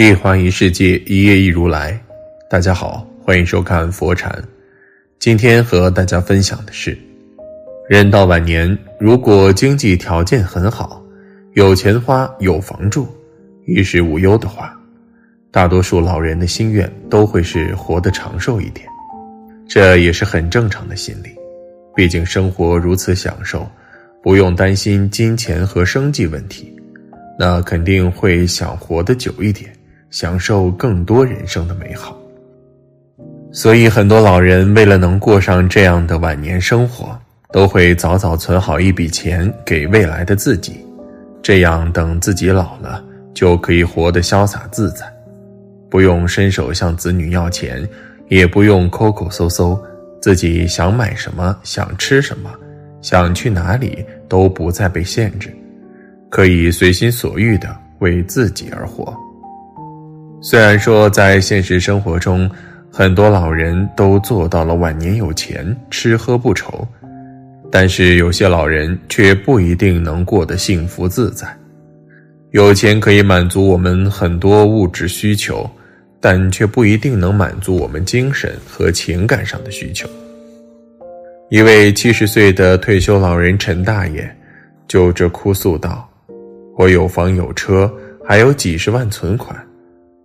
一花一世界，一叶一如来。大家好，欢迎收看佛禅。今天和大家分享的是，人到晚年，如果经济条件很好，有钱花，有房住，衣食无忧的话，大多数老人的心愿都会是活得长寿一点。这也是很正常的心理，毕竟生活如此享受，不用担心金钱和生计问题，那肯定会想活得久一点。享受更多人生的美好，所以很多老人为了能过上这样的晚年生活，都会早早存好一笔钱给未来的自己，这样等自己老了就可以活得潇洒自在，不用伸手向子女要钱，也不用抠抠搜搜，自己想买什么、想吃什么、想去哪里都不再被限制，可以随心所欲的为自己而活。虽然说在现实生活中，很多老人都做到了晚年有钱吃喝不愁，但是有些老人却不一定能过得幸福自在。有钱可以满足我们很多物质需求，但却不一定能满足我们精神和情感上的需求。一位七十岁的退休老人陈大爷，就这哭诉道：“我有房有车，还有几十万存款。”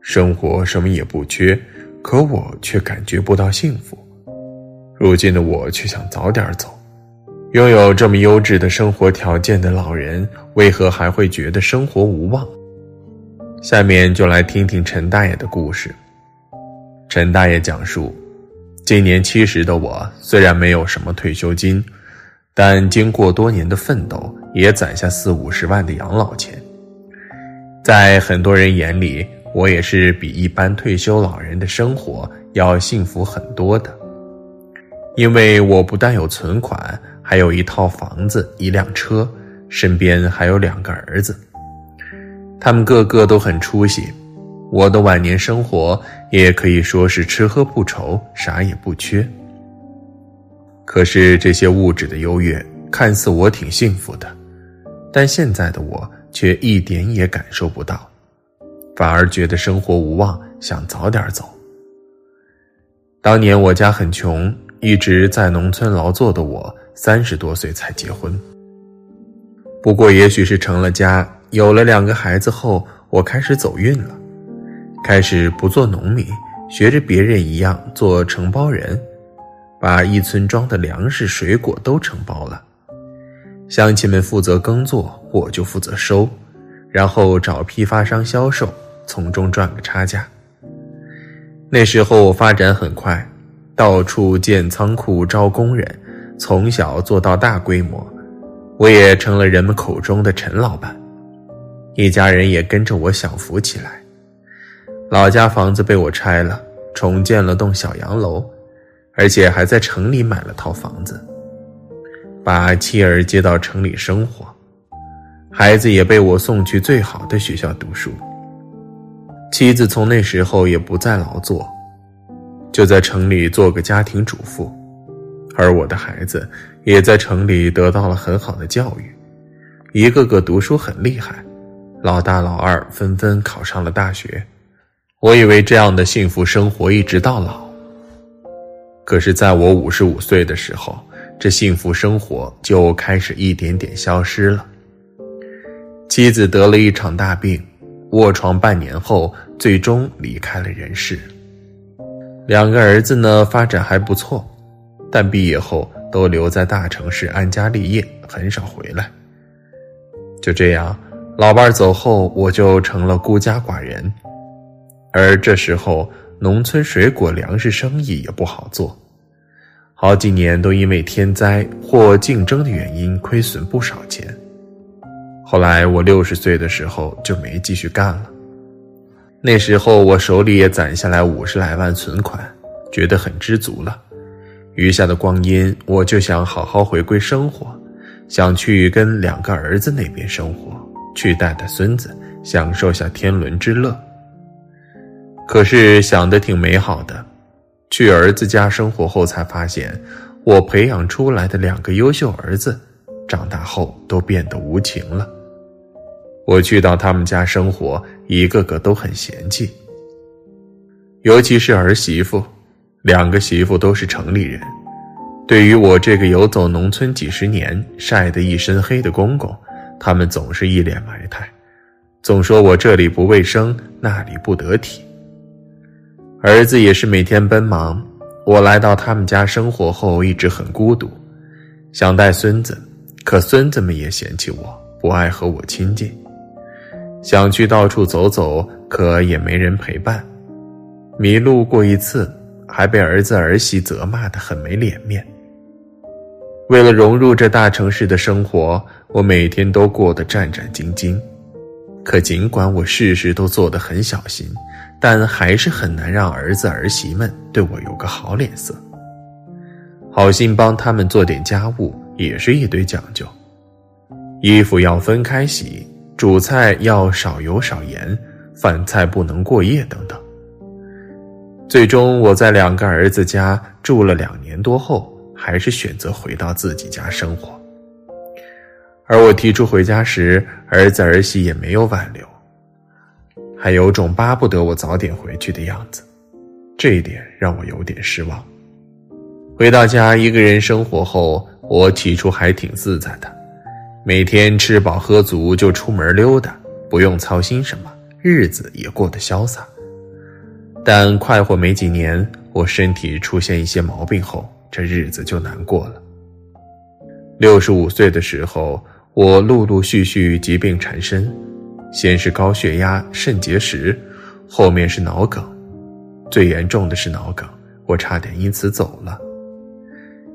生活什么也不缺，可我却感觉不到幸福。如今的我却想早点走。拥有这么优质的生活条件的老人，为何还会觉得生活无望？下面就来听听陈大爷的故事。陈大爷讲述：今年七十的我，虽然没有什么退休金，但经过多年的奋斗，也攒下四五十万的养老钱。在很多人眼里，我也是比一般退休老人的生活要幸福很多的，因为我不但有存款，还有一套房子、一辆车，身边还有两个儿子，他们个个都很出息，我的晚年生活也可以说是吃喝不愁，啥也不缺。可是这些物质的优越，看似我挺幸福的，但现在的我却一点也感受不到。反而觉得生活无望，想早点走。当年我家很穷，一直在农村劳作的我，三十多岁才结婚。不过，也许是成了家，有了两个孩子后，我开始走运了，开始不做农民，学着别人一样做承包人，把一村庄的粮食、水果都承包了。乡亲们负责耕作，我就负责收，然后找批发商销售。从中赚个差价。那时候发展很快，到处建仓库招工人，从小做到大规模，我也成了人们口中的陈老板，一家人也跟着我享福起来。老家房子被我拆了，重建了栋小洋楼，而且还在城里买了套房子，把妻儿接到城里生活，孩子也被我送去最好的学校读书。妻子从那时候也不再劳作，就在城里做个家庭主妇，而我的孩子也在城里得到了很好的教育，一个个读书很厉害，老大老二纷纷考上了大学。我以为这样的幸福生活一直到老，可是在我五十五岁的时候，这幸福生活就开始一点点消失了。妻子得了一场大病。卧床半年后，最终离开了人世。两个儿子呢，发展还不错，但毕业后都留在大城市安家立业，很少回来。就这样，老伴儿走后，我就成了孤家寡人。而这时候，农村水果粮食生意也不好做，好几年都因为天灾或竞争的原因亏损不少钱。后来我六十岁的时候就没继续干了。那时候我手里也攒下来五十来万存款，觉得很知足了。余下的光阴，我就想好好回归生活，想去跟两个儿子那边生活，去带带孙子，享受下天伦之乐。可是想的挺美好的，去儿子家生活后才发现，我培养出来的两个优秀儿子，长大后都变得无情了。我去到他们家生活，一个个都很嫌弃，尤其是儿媳妇，两个媳妇都是城里人，对于我这个游走农村几十年、晒得一身黑的公公，他们总是一脸埋汰，总说我这里不卫生，那里不得体。儿子也是每天奔忙，我来到他们家生活后，一直很孤独，想带孙子，可孙子们也嫌弃我，不爱和我亲近。想去到处走走，可也没人陪伴。迷路过一次，还被儿子儿媳责骂的很没脸面。为了融入这大城市的生活，我每天都过得战战兢兢。可尽管我事事都做得很小心，但还是很难让儿子儿媳们对我有个好脸色。好心帮他们做点家务，也是一堆讲究，衣服要分开洗。主菜要少油少盐，饭菜不能过夜等等。最终，我在两个儿子家住了两年多后，还是选择回到自己家生活。而我提出回家时，儿子儿媳也没有挽留，还有种巴不得我早点回去的样子，这一点让我有点失望。回到家一个人生活后，我起初还挺自在的。每天吃饱喝足就出门溜达，不用操心什么，日子也过得潇洒。但快活没几年，我身体出现一些毛病后，这日子就难过了。六十五岁的时候，我陆陆续续疾病缠身，先是高血压、肾结石，后面是脑梗，最严重的是脑梗，我差点因此走了。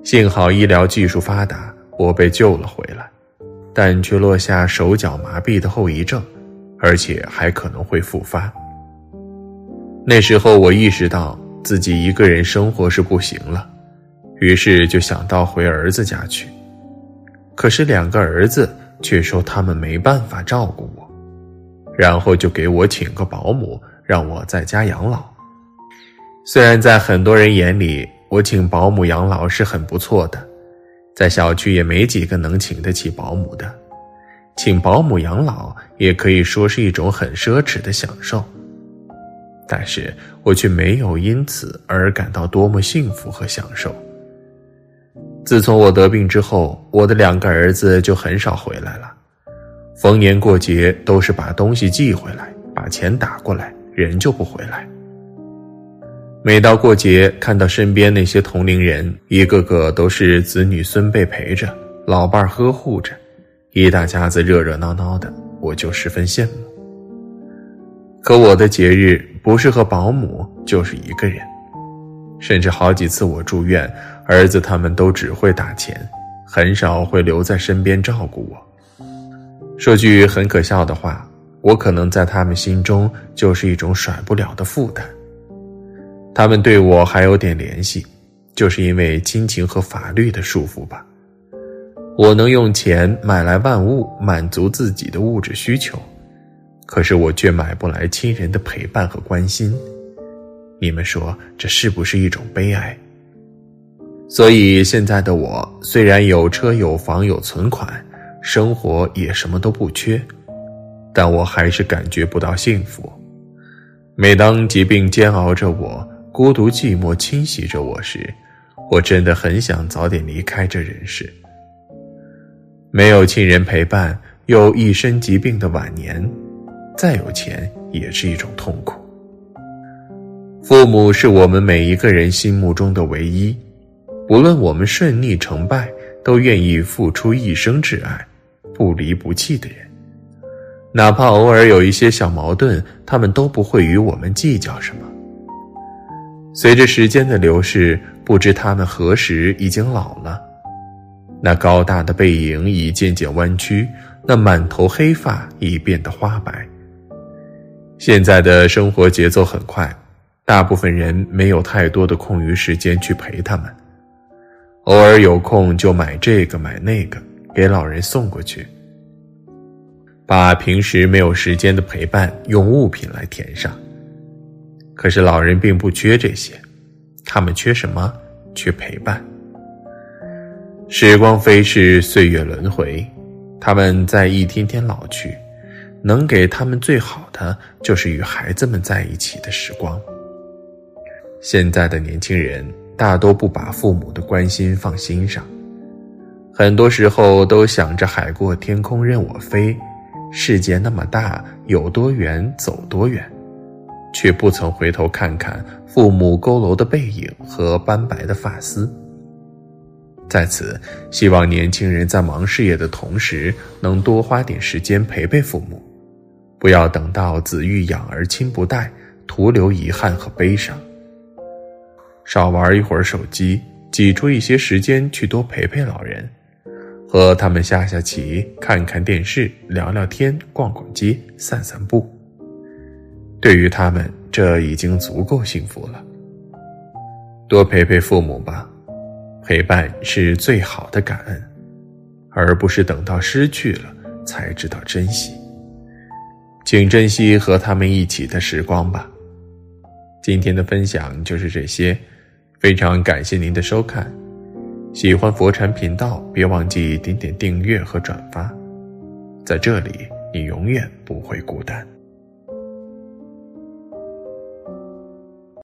幸好医疗技术发达，我被救了回来。但却落下手脚麻痹的后遗症，而且还可能会复发。那时候我意识到自己一个人生活是不行了，于是就想到回儿子家去。可是两个儿子却说他们没办法照顾我，然后就给我请个保姆，让我在家养老。虽然在很多人眼里，我请保姆养老是很不错的。在小区也没几个能请得起保姆的，请保姆养老也可以说是一种很奢侈的享受。但是我却没有因此而感到多么幸福和享受。自从我得病之后，我的两个儿子就很少回来了，逢年过节都是把东西寄回来，把钱打过来，人就不回来。每到过节，看到身边那些同龄人，一个个都是子女孙辈陪着，老伴呵护着，一大家子热热闹闹的，我就十分羡慕。可我的节日不是和保姆，就是一个人，甚至好几次我住院，儿子他们都只会打钱，很少会留在身边照顾我。说句很可笑的话，我可能在他们心中就是一种甩不了的负担。他们对我还有点联系，就是因为亲情和法律的束缚吧。我能用钱买来万物，满足自己的物质需求，可是我却买不来亲人的陪伴和关心。你们说这是不是一种悲哀？所以现在的我虽然有车有房有存款，生活也什么都不缺，但我还是感觉不到幸福。每当疾病煎熬着我。孤独寂寞侵袭着我时，我真的很想早点离开这人世。没有亲人陪伴，又一身疾病的晚年，再有钱也是一种痛苦。父母是我们每一个人心目中的唯一，不论我们顺逆成败，都愿意付出一生挚爱，不离不弃的人。哪怕偶尔有一些小矛盾，他们都不会与我们计较什么。随着时间的流逝，不知他们何时已经老了。那高大的背影已渐渐弯曲，那满头黑发已变得花白。现在的生活节奏很快，大部分人没有太多的空余时间去陪他们。偶尔有空就买这个买那个，给老人送过去，把平时没有时间的陪伴用物品来填上。可是老人并不缺这些，他们缺什么？缺陪伴。时光飞逝，岁月轮回，他们在一天天老去，能给他们最好的就是与孩子们在一起的时光。现在的年轻人大多不把父母的关心放心上，很多时候都想着海阔天空任我飞，世界那么大，有多远走多远，却不曾回头看看父母佝偻的背影和斑白的发丝。在此，希望年轻人在忙事业的同时，能多花点时间陪陪父母，不要等到子欲养而亲不待，徒留遗憾和悲伤。少玩一会儿手机，挤出一些时间去多陪陪老人，和他们下下棋、看看电视、聊聊天、逛逛街、散散步。对于他们，这已经足够幸福了。多陪陪父母吧，陪伴是最好的感恩，而不是等到失去了才知道珍惜。请珍惜和他们一起的时光吧。今天的分享就是这些。非常感谢您的收看，喜欢佛禅频道，别忘记点点订阅和转发，在这里你永远不会孤单。